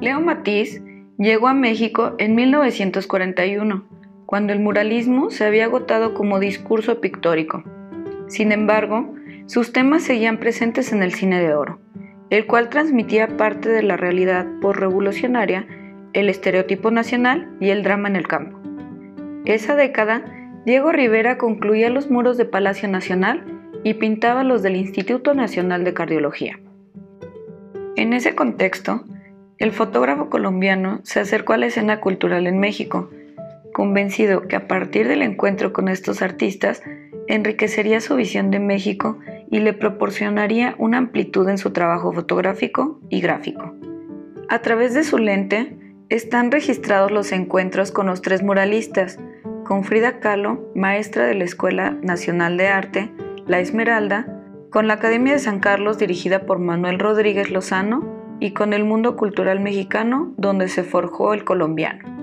Leo Matiz llegó a México en 1941, cuando el muralismo se había agotado como discurso pictórico. Sin embargo, sus temas seguían presentes en el cine de oro, el cual transmitía parte de la realidad por-revolucionaria, el estereotipo nacional y el drama en el campo. Esa década, Diego Rivera concluía los muros de Palacio Nacional y pintaba los del Instituto Nacional de Cardiología. En ese contexto, el fotógrafo colombiano se acercó a la escena cultural en México, convencido que a partir del encuentro con estos artistas enriquecería su visión de México y le proporcionaría una amplitud en su trabajo fotográfico y gráfico. A través de su lente están registrados los encuentros con los tres muralistas, con Frida Kahlo, maestra de la Escuela Nacional de Arte, La Esmeralda, con la Academia de San Carlos dirigida por Manuel Rodríguez Lozano y con el mundo cultural mexicano donde se forjó el colombiano.